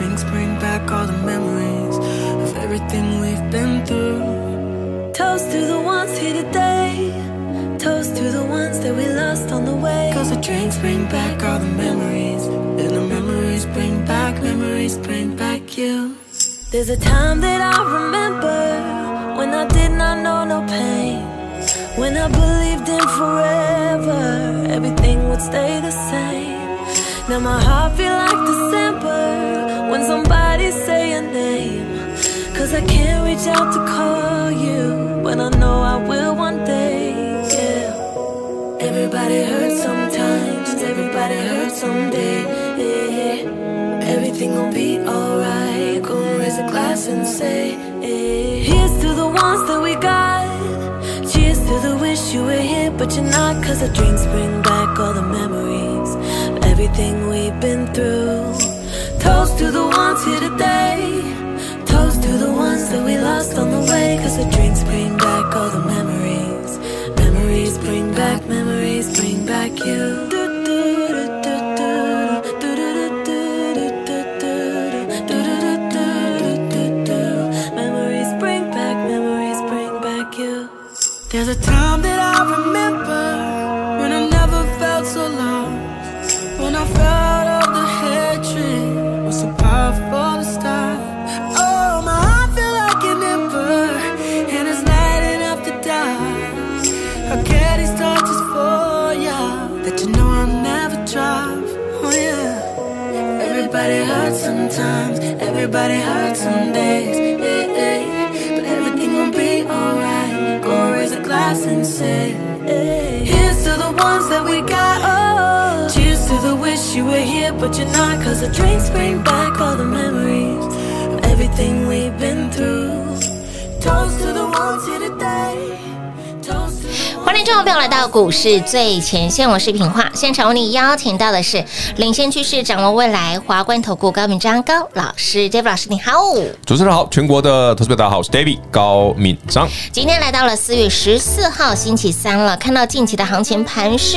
drinks bring back all the memories of everything we've been through. Toast to the ones here today. Toast to the ones that we lost on the way. Cause the drinks bring back all the memories. And the memories bring back, memories bring back you. There's a time that I remember when I did not know no pain. When I believed in forever, everything would stay the same. Now my heart feel like the same. Cause I can't reach out to call you, but I know I will one day. Yeah. Everybody hurts sometimes, everybody hurts someday. Yeah. Everything will be alright. Go raise a glass and say, yeah. Here's to the ones that we got. Cheers to the wish you were here, but you're not. Cause the drinks bring back all the memories of everything we've been through. Toast to the ones here today that we lost on the way Cause the drinks bring back all the memories. Memories bring back, memories bring back you. you were here, but you're not. Cause the drinks bring back all the memories of everything we've been 股市最前线，我是品化。现场为你邀请到的是领先趋势、掌握未来华冠投顾高敏章高老师，David 老师你好。主持人好，全国的投资者大家好，我是 David 高敏章。今天来到了四月十四号星期三了，看到近期的行情盘是，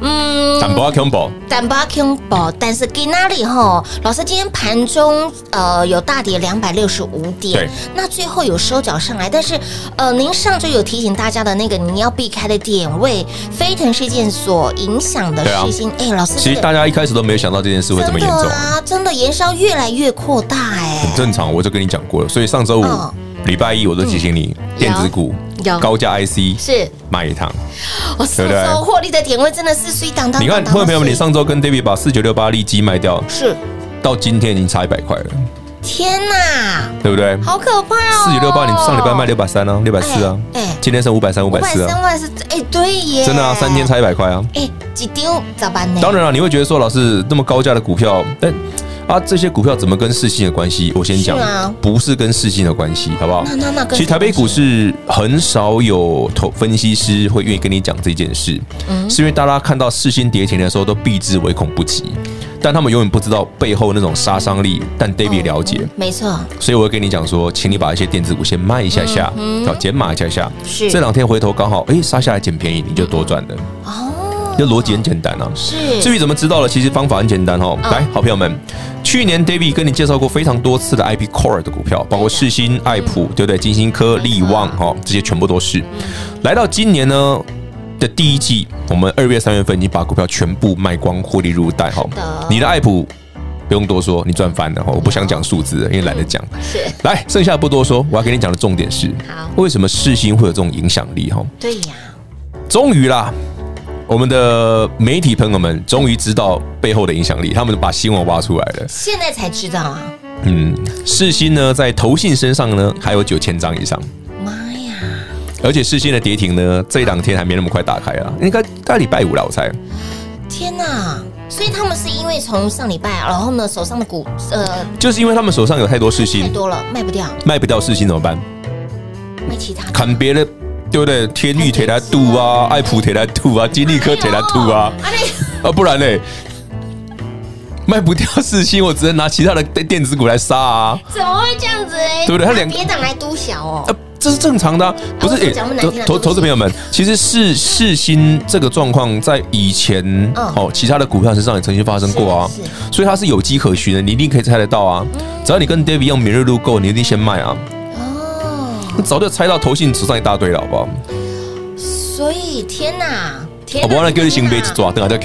嗯，淡薄恐怖，淡薄恐怖，但是在哪里吼？老师今天盘中呃有大跌两百六十五点，对，那最后有收脚上来，但是呃，您上周有提醒大家的那个你要避开的点位，飞腾事件所影响的事情，哎、啊欸，老师，其实大家一开始都没有想到这件事会这么严重。啊，真的延烧越来越扩大、欸，哎，很正常，我就跟你讲过了，所以上周五礼、哦、拜一我都提醒你，嗯、电子股高价 IC 是。卖一趟，我上周获利的点位真的是水当当。你看，朋友朋友们，你上周跟 David 把四九六八利基卖掉，是。到今天已经差一百块了。天呐，对不对？好可怕哦！四九六八，你上礼拜卖六百三啊，六百四啊，哎，今天剩五百三，五百四啊，三万是哎，对耶，真的啊，三天差一百块啊，哎，几丢咋办呢？当然了，你会觉得说，老师那么高价的股票，哎啊，这些股票怎么跟世芯有关系？我先讲，不是跟世芯有关系，好不好？那那那，其实台北股市很少有投分析师会愿意跟你讲这件事，嗯，是因为大家看到世芯跌停的时候都避之唯恐不及。但他们永远不知道背后那种杀伤力，但 David 了解，嗯、没错，所以我会跟你讲说，请你把一些电子股先卖一下下，要减码一下下，是这两天回头刚好，哎，杀下来捡便宜，你就多赚了。哦，这逻辑很简单啊。是，至于怎么知道了，其实方法很简单哦。来，好朋友们，去年 David 跟你介绍过非常多次的 IP Core 的股票，包括世新、爱普，对不对？金星科、力旺，哈，这些全部都是。来到今年呢？的第一季，我们二月、三月份已经把股票全部卖光，获利入袋。哈，你的爱普不用多说，你赚翻了哈。我不想讲数字，因为懒得讲。是，来，剩下的不多说，我要给你讲的重点是，好，为什么世新会有这种影响力？哈，对呀，终于啦，我们的媒体朋友们终于知道背后的影响力，他们把新闻挖出来了。现在才知道啊。嗯，世新呢，在投信身上呢，还有九千张以上。而且世芯的跌停呢，这两天还没那么快打开啊，应该大概礼拜五了，我猜。天哪！所以他们是因为从上礼拜，然后呢，手上的股呃，就是因为他们手上有太多世芯，太多了，卖不掉，卖不掉世芯怎么办？卖其他，砍别的，对不对？天钰铁来度啊，爱普铁来度啊，金立科铁来度啊，啊，不然嘞，卖不掉四星，我只能拿其他的电子股来杀啊！怎么会这样子？哎，对不对？他两别档来赌小哦。这是正常的、啊，不是？投投资朋友们，其实世世新这个状况在以前哦，其他的股票身上也曾经发生过啊，所以它是有迹可循的，你一定可以猜得到啊。只要你跟 David 用敏锐度够，你一定先卖啊。哦，早就猜到投信手上一大堆了，好不好？所以天哪，天哪！我忘了给你新杯子抓，等下再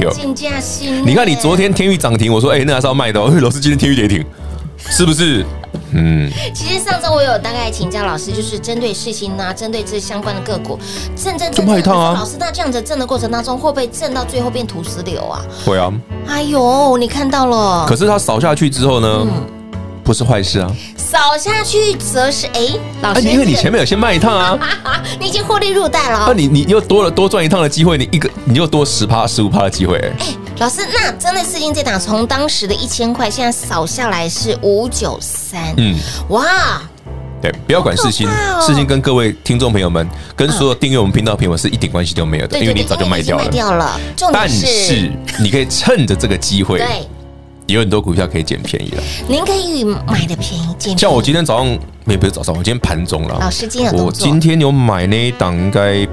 新，你看你昨天天域涨停，我说哎、欸，那还是要卖的、哦。老师今天天域跌停，是不是？嗯，其实上周我有大概请教老师，就是针对事情啊，针对这相关的个股，震震震，一趟啊。老师，那这样子震的过程当中，会不会震到最后变土石流啊？会啊。哎呦，你看到了。可是它扫下去之后呢？嗯，不是坏事啊。扫下去则是哎，老师，因为你前面有先卖一趟啊，你已经获利入袋了。那你你又多了多赚一趟的机会，你一个你又多十趴十五趴的机会。哎，老师，那真的世芯这档，从当时的一千块，现在扫下来是五九三。嗯，哇，对，不要管世新，世新跟各位听众朋友们，跟所有订阅我们频道的朋友们是一点关系都没有的，因为你早就卖掉了。卖掉了。但是你可以趁着这个机会。对。有很多股票可以捡便宜了，您可以买的便宜，捡。像我今天早上，没不是早上，我今天盘中了。老师今天我今天有买那一档，应该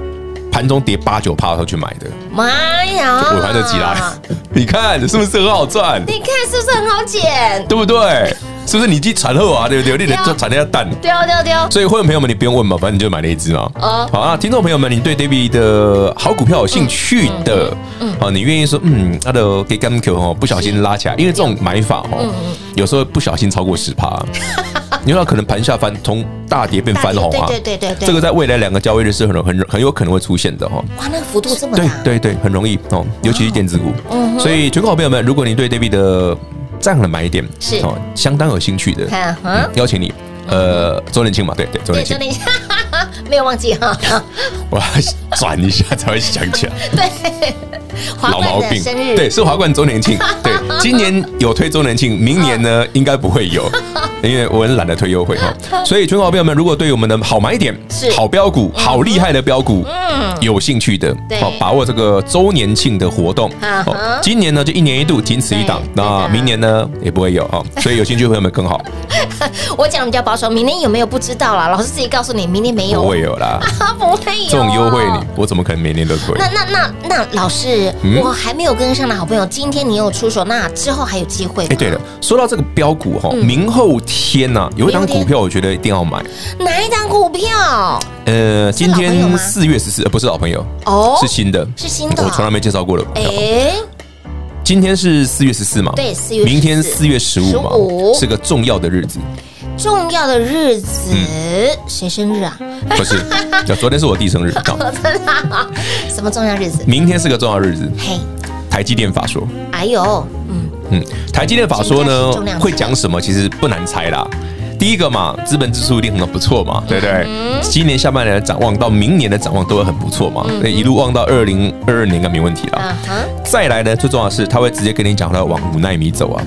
盘中跌八九趴的时候去买的。妈呀！我还得急啦，你看是不是很好赚？你看是不是很好捡？对不对？是不是你去产后啊？对不对？你得就产那下蛋。对哦，对哦，对哦。所以会员朋友们，你不用问嘛，反正你就买那一只嘛。哦。好啊，听众朋友们，你对 David 的好股票有兴趣的，嗯，好，你愿意说，嗯，他的给 Gamco 哦，不小心拉起来，因为这种买法哦，有时候不小心超过十趴，你说可能盘下翻，从大跌变翻红啊。对对对对。这个在未来两个交易日是很很很有可能会出现的哈。哇，那个幅度这么大。对对对，很容易哦，尤其是电子股。嗯。所以，全国好朋友们，如果你对 David 的这样的买点是哦，相当有兴趣的，嗯，邀请你，呃，周年庆嘛，对对，周年庆，没有忘记哈，我要转一下才会想起来，对。老毛病，对，是华冠周年庆，对，今年有推周年庆，明年呢应该不会有，因为我很懒得推优惠哈。所以，全国好朋友们，如果对我们的好买点、好标股、好厉害的标股，嗯，有兴趣的，好把握这个周年庆的活动。今年呢就一年一度，仅此一档，那明年呢也不会有哈。所以有兴趣的朋友们更好。我讲的比较保守，明年有没有不知道啦。老师自己告诉你，明年没有，不会有啦，不会有这种优惠，你我怎么可能每年都亏？那那那那老师。我还没有跟上的好朋友，今天你有出手，那之后还有机会。哎，对了，说到这个标股哈，明后天呐，有一档股票，我觉得一定要买。哪一档股票？呃，今天四月十四，呃不是老朋友哦，是新的，是新的，我从来没介绍过的。哎，今天是四月十四嘛？对，四月。明天四月十五嘛，是个重要的日子。重要的日子，谁生日啊？不是，昨天是我弟生日。什么重要日子？明天是个重要日子。嘿，台积电法说。哎呦，嗯嗯，台积电法说呢，会讲什么？其实不难猜啦。第一个嘛，资本支出一定很不错嘛，对不对？今年下半年的展望到明年的展望都会很不错嘛，那一路望到二零二二年应该没问题了。再来呢，最重要的是他会直接跟你讲，他要往五纳米走啊。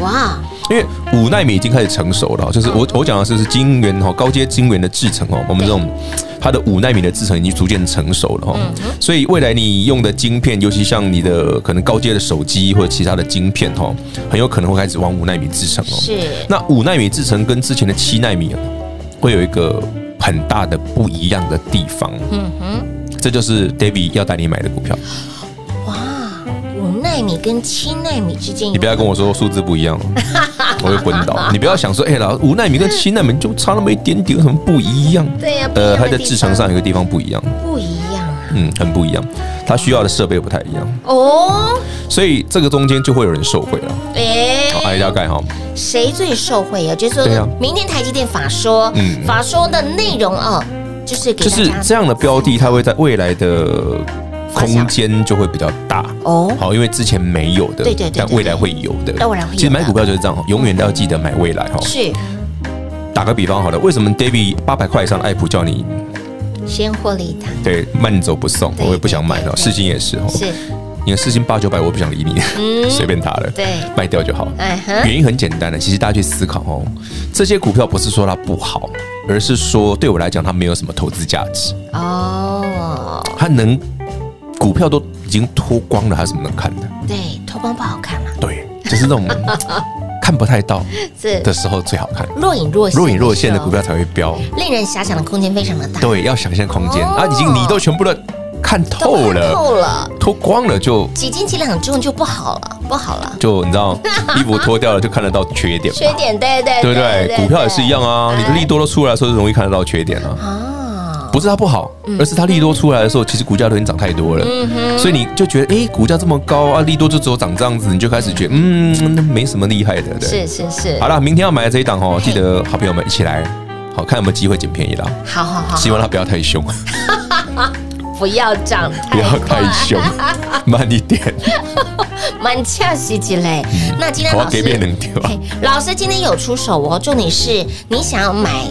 哇！因为五纳米已经开始成熟了，就是我我讲的是是晶圆哈，高阶晶圆的制程哦，我们这种它的五纳米的制程已经逐渐成熟了哈，所以未来你用的晶片，尤其像你的可能高阶的手机或者其他的晶片哈，很有可能会开始往五纳米制程哦。是。那五纳米制程跟之前的七纳米会有一个很大的不一样的地方。嗯哼。这就是 David 要带你买的股票。奈米跟七奈米之间，你不要跟我说数字不一样，我会昏倒。你不要想说，哎，老五奈米跟七奈米就差那么一点点，有什么不一样？对呀，呃，它在制程上有个地方不一样，不一样，嗯，很不一样，它需要的设备不太一样哦。所以这个中间就会有人受贿了。哎，好，大概哈，谁最受惠啊？就是说，明天台积电法说，嗯，法说的内容哦，就是就是这样的标的，它会在未来的。空间就会比较大哦，好，因为之前没有的，对对对，但未来会有的。其实买股票就是这样，永远都要记得买未来哈。是。打个比方好了，为什么 David 八百块以上的爱普叫你先获利一趟？对，慢走不送，我也不想买了。世芯也是哈。是。你的世芯八九百，我不想理你，随、嗯、便它了，对，卖掉就好。原因很简单的，其实大家去思考哦，这些股票不是说它不好，而是说对我来讲它没有什么投资价值哦。它能股票都已经脱光了，还有什么能看的？对，脱光不好看嘛。对，就是那种。看不太到的时候最好看，若隐若若隐若现的股票才会飙，令人遐想的空间非常的大。对，要想象空间啊，已经你都全部都看透了，透了，脱光了就几斤几两重就不好了，不好了。就你知道，衣服脱掉了就看得到缺点，缺点对对对对，股票也是一样啊，你的利多都出来的时候就容易看得到缺点啊。不是它不好，而是它利多出来的时候，其实股价都已经涨太多了，所以你就觉得，哎，股价这么高啊，利多就只有涨这样子，你就开始觉得，嗯，没什么厉害的，对。是是是。好了，明天要买的这一档哦，记得好朋友们一起来，好看有没有机会捡便宜啦。好好好，希望它不要太凶，不要涨，不要太凶，慢一点，慢恰西几嘞。那今天老师，老师今天有出手哦，重点是你想要买。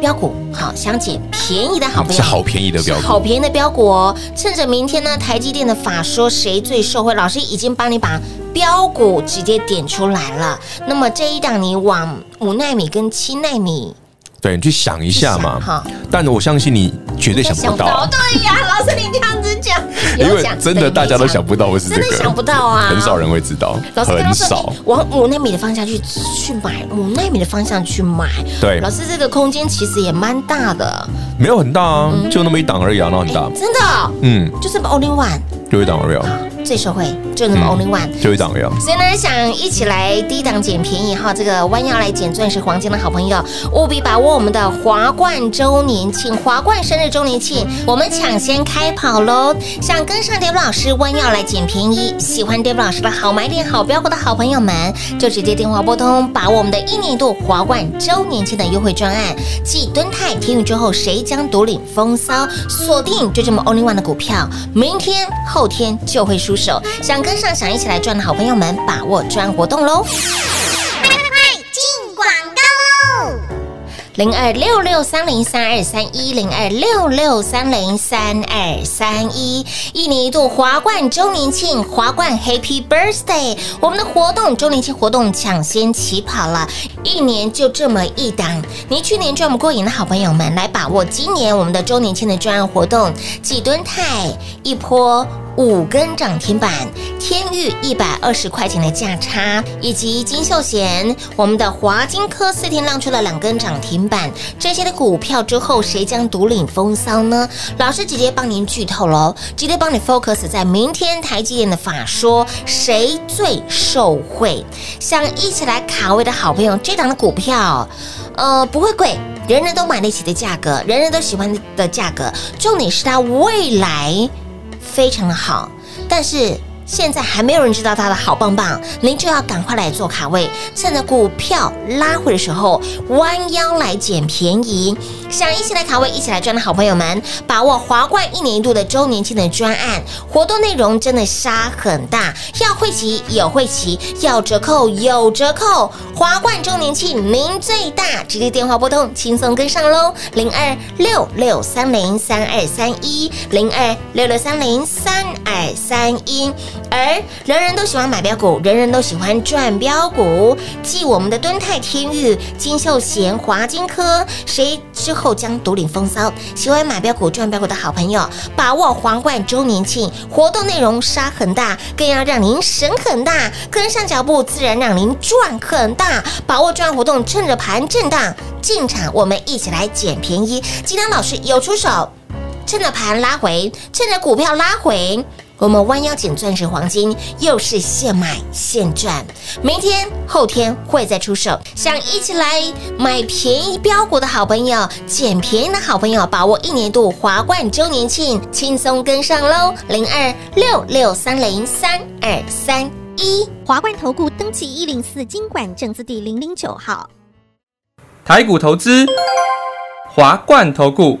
标股好，想捡便宜的好朋友，是好便宜的标股，好便宜的标股哦！趁着明天呢，台积电的法说谁最受惠？老师已经帮你把标股直接点出来了。那么这一档你往五纳米跟七纳米。对，你去想一下嘛。好，但我相信你绝对想不到。对呀，老师你这样子讲，因为真的大家都想不到会是这个，真的想不到啊，很少人会知道。老师很少往五纳米的方向去去买，五纳米的方向去买。对，老师这个空间其实也蛮大的。没有很大啊，就那么一档而已啊，那很大。真的？嗯，就是 only one，就一档而已。最受惠就那么 only one，就一档而已。所以呢，想一起来低档捡便宜哈，这个弯腰来捡钻石黄金的好朋友，务必把握我们的华冠周年庆、华冠生日周年庆，我们抢先开跑喽！想跟上 David 老师弯腰来捡便宜，喜欢 David 老师的好买点、好标股的好朋友们，就直接电话拨通，把握我们的一年一度华冠周年庆的优惠专案，继敦泰天宇之后，谁？将独领风骚，锁定就这么 only one 的股票，明天后后天就会出手。想跟上，想一起来赚的好朋友们，把握专活动喽！零二六六三零三二三一零二六六三零三二三一，一年一度华冠周年庆，华冠 Happy Birthday！我们的活动周年庆活动抢先起跑了，一年就这么一档。你去年赚不过瘾的好朋友们，来把握今年我们的周年庆的专案活动，几吨泰一波。五根涨停板，天钰一百二十块钱的价差，以及金秀贤，我们的华金科四天浪出了两根涨停板，这些的股票之后，谁将独领风骚呢？老师直接帮您剧透喽，直接帮你 focus 在明天台积电的法说，谁最受惠？想一起来卡位的好朋友，这档的股票，呃，不会贵，人人都买得起的价格，人人都喜欢的价格，重点是它未来。非常的好，但是。现在还没有人知道它的好棒棒，您就要赶快来做卡位，趁着股票拉回的时候，弯腰来捡便宜。想一起来卡位，一起来赚的好朋友们，把握华冠一年一度的周年庆的专案活动内容，真的杀很大，要会期有会期，要折扣有折扣。华冠周年庆，您最大，直接电话拨通，轻松跟上喽，零二六六三零三二三一，零二六六三零三二三一。而人人都喜欢买标股，人人都喜欢赚标股。继我们的敦泰、天钰、金秀贤、华金科，谁之后将独领风骚？喜欢买标股、赚标股的好朋友，把握皇冠周年庆活动内容杀很大，更要让您省很大，跟上脚步，自然让您赚很大。把握赚活动，趁着盘震荡进场，我们一起来捡便宜。今天老师有出手，趁着盘拉回，趁着股票拉回。我们弯腰捡钻石黄金，又是现买现赚。明天后天会再出手，想一起来买便宜标股的好朋友，捡便宜的好朋友，把握一年度华冠周年庆，轻松跟上喽！零二六六三零三二三一，华冠投顾登记一零四金管证字第零零九号，台股投资，华冠投顾。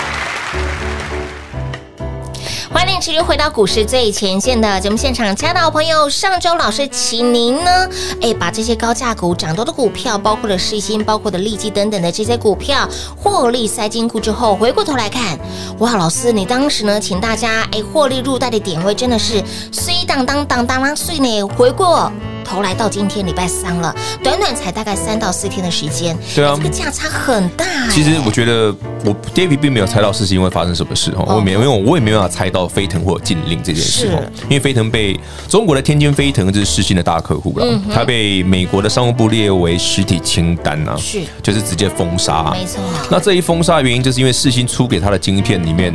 欢迎持续回到股市最前线的节目现场，亲爱的好朋友，上周老师请您呢，哎，把这些高价股涨多的股票，包括了世芯，包括的利基等等的这些股票获利塞金库之后，回过头来看，哇，老师，你当时呢，请大家哎获利入袋的点位真的是碎当当当当当碎呢，回过。头来到今天礼拜三了，短短才大概三到四天的时间，对啊，这个价差很大。其实我觉得我 David 并没有猜到世芯会发生什么事哈，我也没有，因为我也没办法猜到飞腾或禁令这件事哦，因为飞腾被中国的天津飞腾这是世信的大客户了，他被美国的商务部列为实体清单呐，是，就是直接封杀，没错。那这一封杀的原因就是因为世芯出给他的晶片里面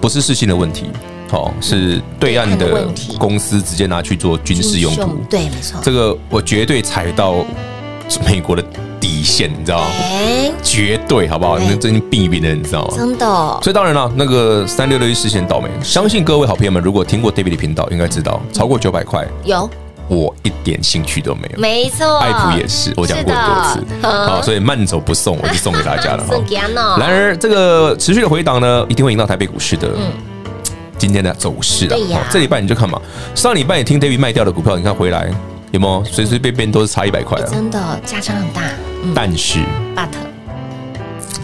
不是世芯的问题。哦，是对岸的公司直接拿去做军事用途，对，没错。这个我绝对踩到美国的底线，你知道吗？绝对，好不好？那真避免的，你知道吗？真的。所以当然了，那个三六六一事件倒霉。相信各位好朋友们，如果听过 David 的频道，应该知道超过九百块有，我一点兴趣都没有。没错，爱普也是，我讲过很多次。好，所以慢走不送，我就送给大家了。然而，这个持续的回档呢，一定会赢到台北股市的。今天的走势啊，呀这礼拜你就看嘛。上礼拜你听 David 卖掉的股票，你看回来有没有随随便便都是差一百块啊？真的价差很大。嗯、但是，But，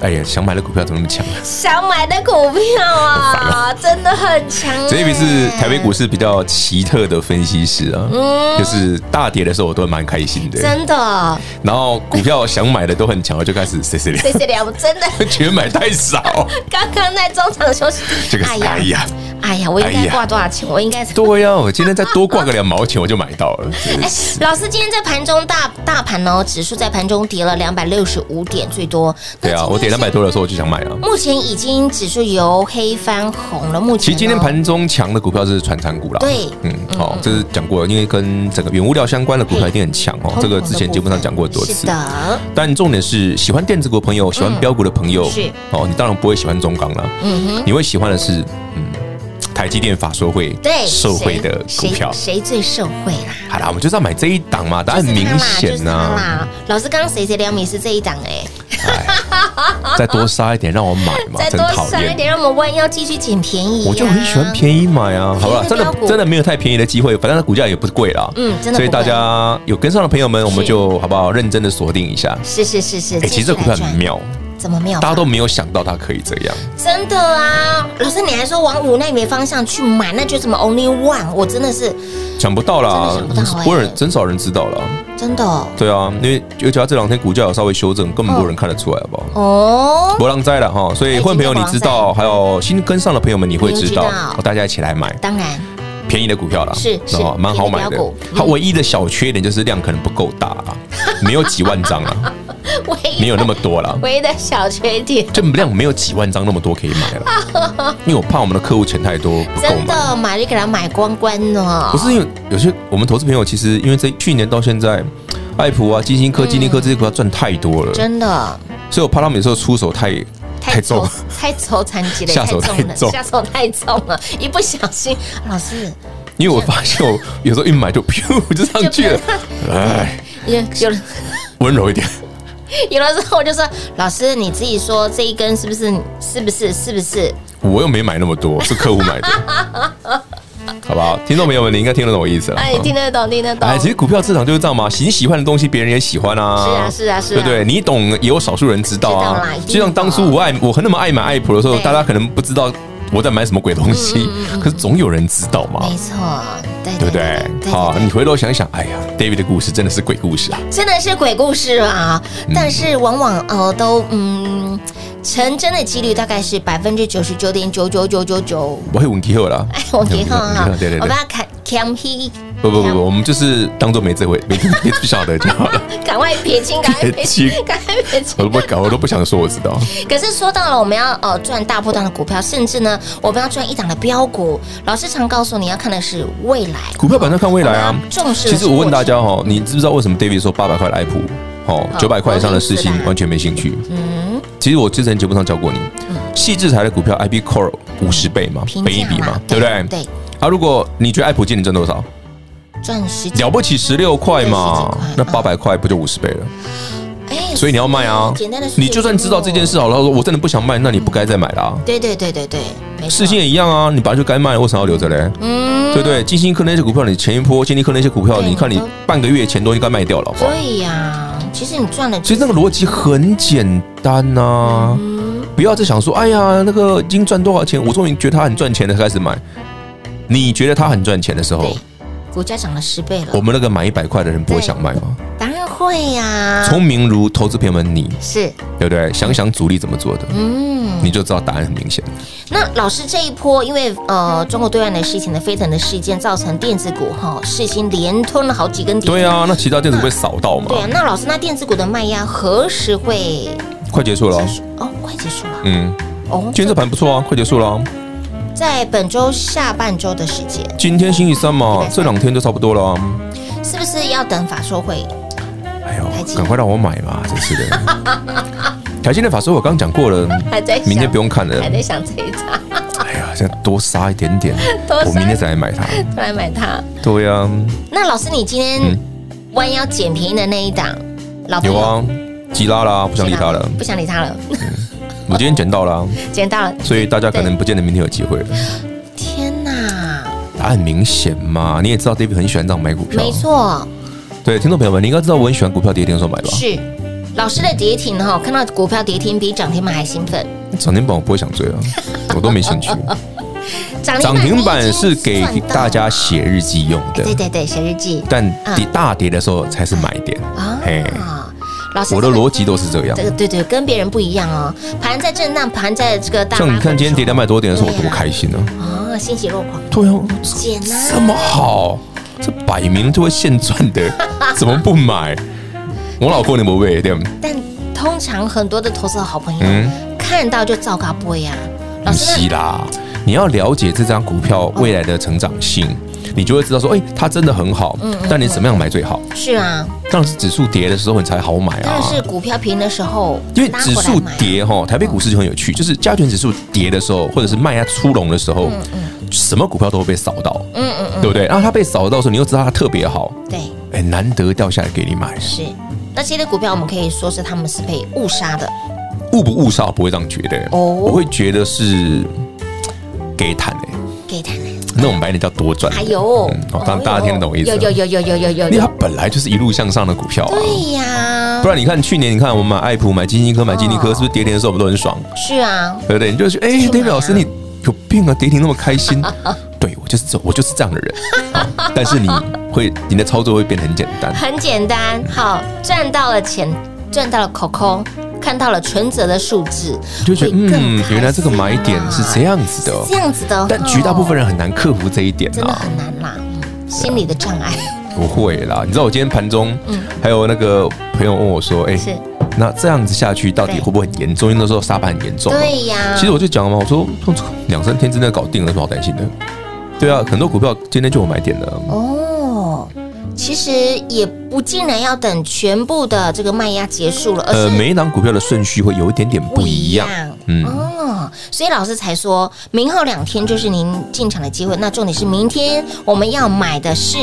哎呀，想买的股票怎么那么强啊？想买的股票啊，真的很强。David 是台北股市比较奇特的分析师啊，嗯，就是大跌的时候我都蛮开心的，真的。然后股票想买的都很强，我就开始谢谢你，谢谢你，我真的 觉得买太少。刚刚在中场休息，这个哎呀。哎呀，我应该挂多少钱？我应该对呀，我今天再多挂个两毛钱，我就买到了。哎，老师，今天在盘中大大盘哦，指数在盘中跌了两百六十五点，最多。对啊，我跌两百多的时候我就想买了。目前已经指数由黑翻红了。目前其实今天盘中强的股票是传产股了。对，嗯，好，这是讲过了，因为跟整个原物料相关的股票一定很强哦。这个之前节目上讲过多次。是的。但重点是，喜欢电子股的朋友，喜欢标股的朋友，是哦，你当然不会喜欢中钢了。嗯哼，你会喜欢的是，嗯。台积电法说会对受惠的股票，谁最受惠啦？好啦，我们就是要买这一档嘛，答案很明显呐。老师刚刚谁谁两米是这一档哎，再多杀一点让我买嘛，再多杀一点让我们万一要继续捡便宜。我就很喜欢便宜买啊，好了，真的真的没有太便宜的机会，反正它股价也不贵啦。嗯，真的。所以大家有跟上的朋友们，我们就好不好认真的锁定一下。是是是是，哎，其实这股票很妙。怎么妙？大家都没有想到它可以这样。真的啊，老师，说往五奈米方向去买，那就什么 only one，我真的是想不到啦，不人真少人知道了。真的。对啊，因为尤其他这两天股价有稍微修正，根本没有人看得出来，好不好？哦。波浪灾了哈，所以会员朋友你知道，还有新跟上的朋友们你会知道，大家一起来买。当然，便宜的股票啦，是是，蛮好买的。它唯一的小缺点就是量可能不够大啊，没有几万张啊。没有那么多了，唯一的小缺点，这量没有几万张那么多可以买了，因为我怕我们的客户钱太多不够买，真的买就给他买光光呢。不是因为有些我们投资朋友其实因为在去年到现在，爱普啊、金星科、金立科这些股票赚太多了，真的，所以我怕他们有时候出手太太重，太愁残疾了，下手太重，下手太重了，一不小心，老师，因为我发现我有时候一买就噗就上去了，哎，有有温柔一点。有的时候我就说，老师你自己说这一根是不是？是不是？是不是？我又没买那么多，是客户买的，好不好？听众朋友们，你应该听得懂我意思了。哎，听得懂，听得懂。哎，其实股票市场就是这样嘛，你喜欢的东西，别人也喜欢啊。是啊，是啊，是啊。对不对？你懂，也有少数人知道啊。就像当初我爱我很那么爱买爱普的时候，大家可能不知道。我在买什么鬼东西？可是总有人知道嘛。没错，对对不对？好，你回头想想，哎呀，David 的故事真的是鬼故事啊！真的是鬼故事啊！但是往往呃都嗯成真的几率大概是百分之九十九点九九九九九。我会问题后了，哎，问题后哈，我把它看。不不不不，我们就是当做没这回，没 没不晓得就好了。赶快撇清，赶快撇清，赶快撇清。我都不搞，我都不想说我知道。可是说到了，我们要呃赚大波段的股票，甚至呢，我们要赚一档的标股。老师常告诉你要看的是未来，股票本身看未来啊。重视。其实我问大家哈，你知不知道为什么 David 说八百块的爱普，哦，九百块以上的事情完全没兴趣？嗯。其实我之前节目上教过你，矽智财的股票，IP Core 五十倍嘛，倍一比嘛，对不对？对。啊，如果你觉得爱普今年挣多少？赚十了不起十六块嘛，那八百块不就五十倍了？哎，所以你要卖啊！简单的，你就算知道这件事好了，他说我真的不想卖，那你不该再买了。对对对对对，事情也一样啊，你本来就该卖，为什么要留着嘞？嗯，对对，金星科那些股票，你前一波金立科那些股票，你看你半个月前都应该卖掉了，对呀，其实你赚了，其实那个逻辑很简单呐，不要再想说，哎呀，那个已经赚多少钱，我终于觉得它很赚钱了，才开始买。你觉得它很赚钱的时候？股价涨了十倍了，我们那个买一百块的人不会想卖吗？当然会呀！聪明如投资朋友们，你是对不对？想想主力怎么做的，嗯，你就知道答案很明显。那老师这一波，因为呃中国对岸的事情的飞腾的事件，造成电子股哈世芯连吞了好几根跌。对啊，那其他电子股被扫到嘛？对啊，那老师，那电子股的卖压何时会快结束了？哦，快结束了。嗯，哦，今天这盘不错啊，快结束了。在本周下半周的时间，今天星期三嘛，这两天就差不多了。是不是要等法说会？哎呦，赶快让我买吧，真是的。台积的法说我刚刚讲过了，还在明天不用看了，还在想这一张。哎呀，现在多杀一点点，我明天再来买它，再来买它。对呀。那老师，你今天弯腰捡便宜的那一档，老有啊，急拉啦，不想理他了，不想理他了。我今天捡到了，捡到了，所以大家可能不见得明天有机会了。天哪，答案很明显嘛，你也知道，David 很喜欢这样买股票，没错。对，听众朋友们，你应该知道我很喜欢股票跌停的时候买吧？是，老师的跌停哈，看到股票跌停比涨停板还兴奋。涨停板我不会想追啊，我都没兴趣。涨停板是给大家写日记用的，对对对，写日记。但跌大跌的时候才是买点啊。嘿。老师，我的逻辑都是这样。这个对对，跟别人不一样哦。盘在震荡，盘在这个大。像你看今天跌两百多点的时候，我多开心呢！啊，欣喜若狂。对哦，这么好，这摆明就会现赚的，怎么不买？我老婆你不会对吗？但通常很多的投资的好朋友看到就照嘎不呀。老师，是啦，你要了解这张股票未来的成长性。你就会知道说，哎，它真的很好。嗯，但你怎么样买最好？是啊，当指数跌的时候你才好买啊。但是股票平的时候，因为指数跌哈，台北股市就很有趣，就是加权指数跌的时候，或者是卖压出笼的时候，什么股票都会被扫到。嗯嗯嗯，对不对？然后它被扫到的时候，你又知道它特别好。对，哎，难得掉下来给你买。是，那这些股票我们可以说是他们是被误杀的。误不误杀？不会这样觉得。哦，我会觉得是给谈的。给谈。那种买点叫多赚，还有，哦，当大家听得懂意思。有有有有有有有，因为它本来就是一路向上的股票啊。对呀，不然你看去年，你看我们买爱普、买金星科、买金立科，是不是跌停的时候我们都很爽？是啊，对不对？你就觉得，哎，David 老师你有病啊，跌停那么开心？对，我就是这，我就是这样的人。但是你会，你的操作会变得很简单，很简单。好，赚到了钱，赚到了 COCO。看到了存折的数字，就觉得嗯，原来这个买点是这样子的，这样子的。但绝大部分人很难克服这一点，真的很难啦，心理的障碍。不会啦，你知道我今天盘中，嗯，还有那个朋友问我说，哎，是那这样子下去到底会不会很严重？因为那时候沙盘很严重。对呀。其实我就讲了嘛，我说两三天之内搞定了，有什么好担心的？对啊，很多股票今天就有买点了。哦，其实也不尽然要等全部的这个卖压结束了，而是呃，每一档股票的顺序会有一点点不一样。一样嗯哦，所以老师才说明后两天就是您进场的机会。那重点是明天我们要买的是。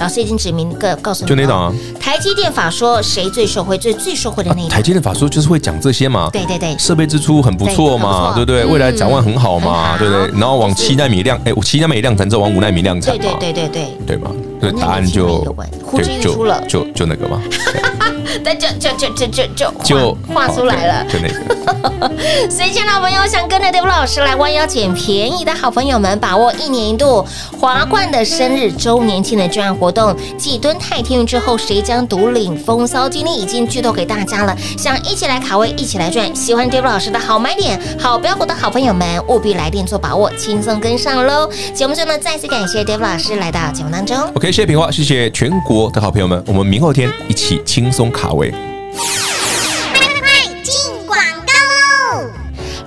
老师已经指明个告诉你，就那档啊，台积电法说谁最受惠，最最受惠的那一档。台积电法说就是会讲这些嘛，对对对，设备支出很不错嘛，对不对？未来展望很好嘛，对不对？然后往七纳米量，哎，七纳米量产之后往五纳米量产，对对对对对，对嘛？对，答案就呼之欲出了，就就那个嘛，但就就就就就就就画出来了，就那个。所以，亲爱的朋友，想跟着 David 老师来弯腰捡便宜的好朋友们，把握一年一度华冠的生日周年庆的专案活动，继敦泰天运之后，谁将独领风骚？今天已经剧透给大家了，想一起来卡位，一起来赚，喜欢 David 老师的好买点、好标股的好朋友们，务必来电做把握，轻松跟上喽！节目中呢，再次感谢 David 老师来到节目当中。OK，谢谢平花，谢谢全国的好朋友们，我们明后天一起轻松卡位。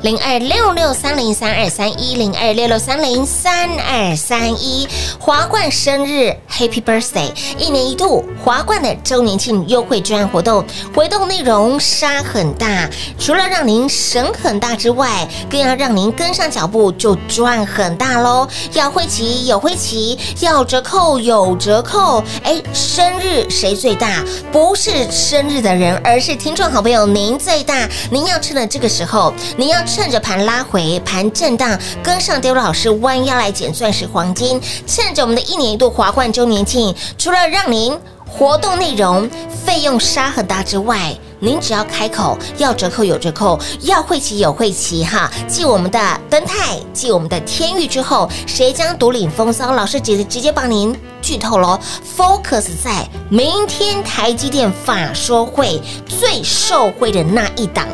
零二六六三零三二三一零二六六三零三二三一华冠生日 Happy Birthday！一年一度华冠的周年庆优惠专案活动，活动内容杀很大，除了让您省很大之外，更要让您跟上脚步就赚很大喽！要会骑有会骑，要折扣有折扣。哎，生日谁最大？不是生日的人，而是听众好朋友您最大。您要趁着这个时候，您要。趁着盘拉回，盘震荡，跟上 d a v 老师弯腰来捡钻石黄金。趁着我们的一年一度华冠周年庆，除了让您活动内容费用杀很大之外，您只要开口要折扣有折扣，要会骑有会骑哈。继我们的登泰，继我们的天域之后，谁将独领风骚？老师直接直接帮您剧透喽，Focus 在明天台积电法说会最受惠的那一档。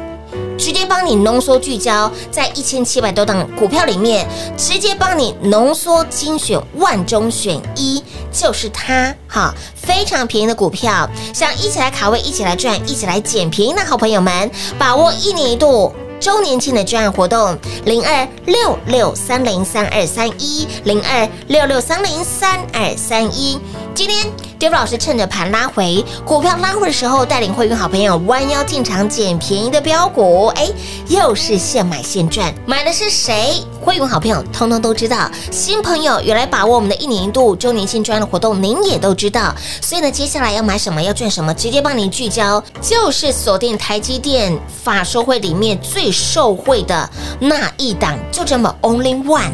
直接帮你浓缩聚焦在一千七百多档股票里面，直接帮你浓缩精选万中选一，就是它哈，非常便宜的股票，想一起来卡位，一起来赚，一起来捡便宜的好朋友们，把握一年一度周年庆的专案活动，零二六六三零三二三一，零二六六三零三二三一，今天。David 老师趁着盘拉回，股票拉回的时候，带领会员好朋友弯腰进场捡便宜的标股，哎，又是现买现赚，买的是谁？会员好朋友通通都知道，新朋友有来把握我们的一年一度周年庆专案的活动，您也都知道。所以呢，接下来要买什么，要赚什么，直接帮您聚焦，就是锁定台积电法说会里面最受惠的那一档，就这么 Only One。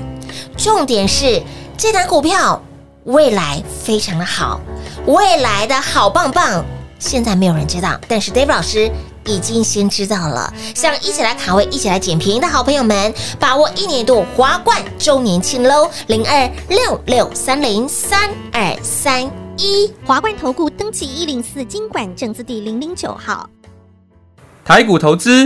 重点是这档股票未来非常的好。未来的好棒棒，现在没有人知道，但是 David 老师已经先知道了。想一起来卡位，一起来捡便宜的好朋友们，把握一年一度华冠周年庆喽！零二六六三零三二三一，华冠投顾登记一零四经管证字第零零九号，台股投资，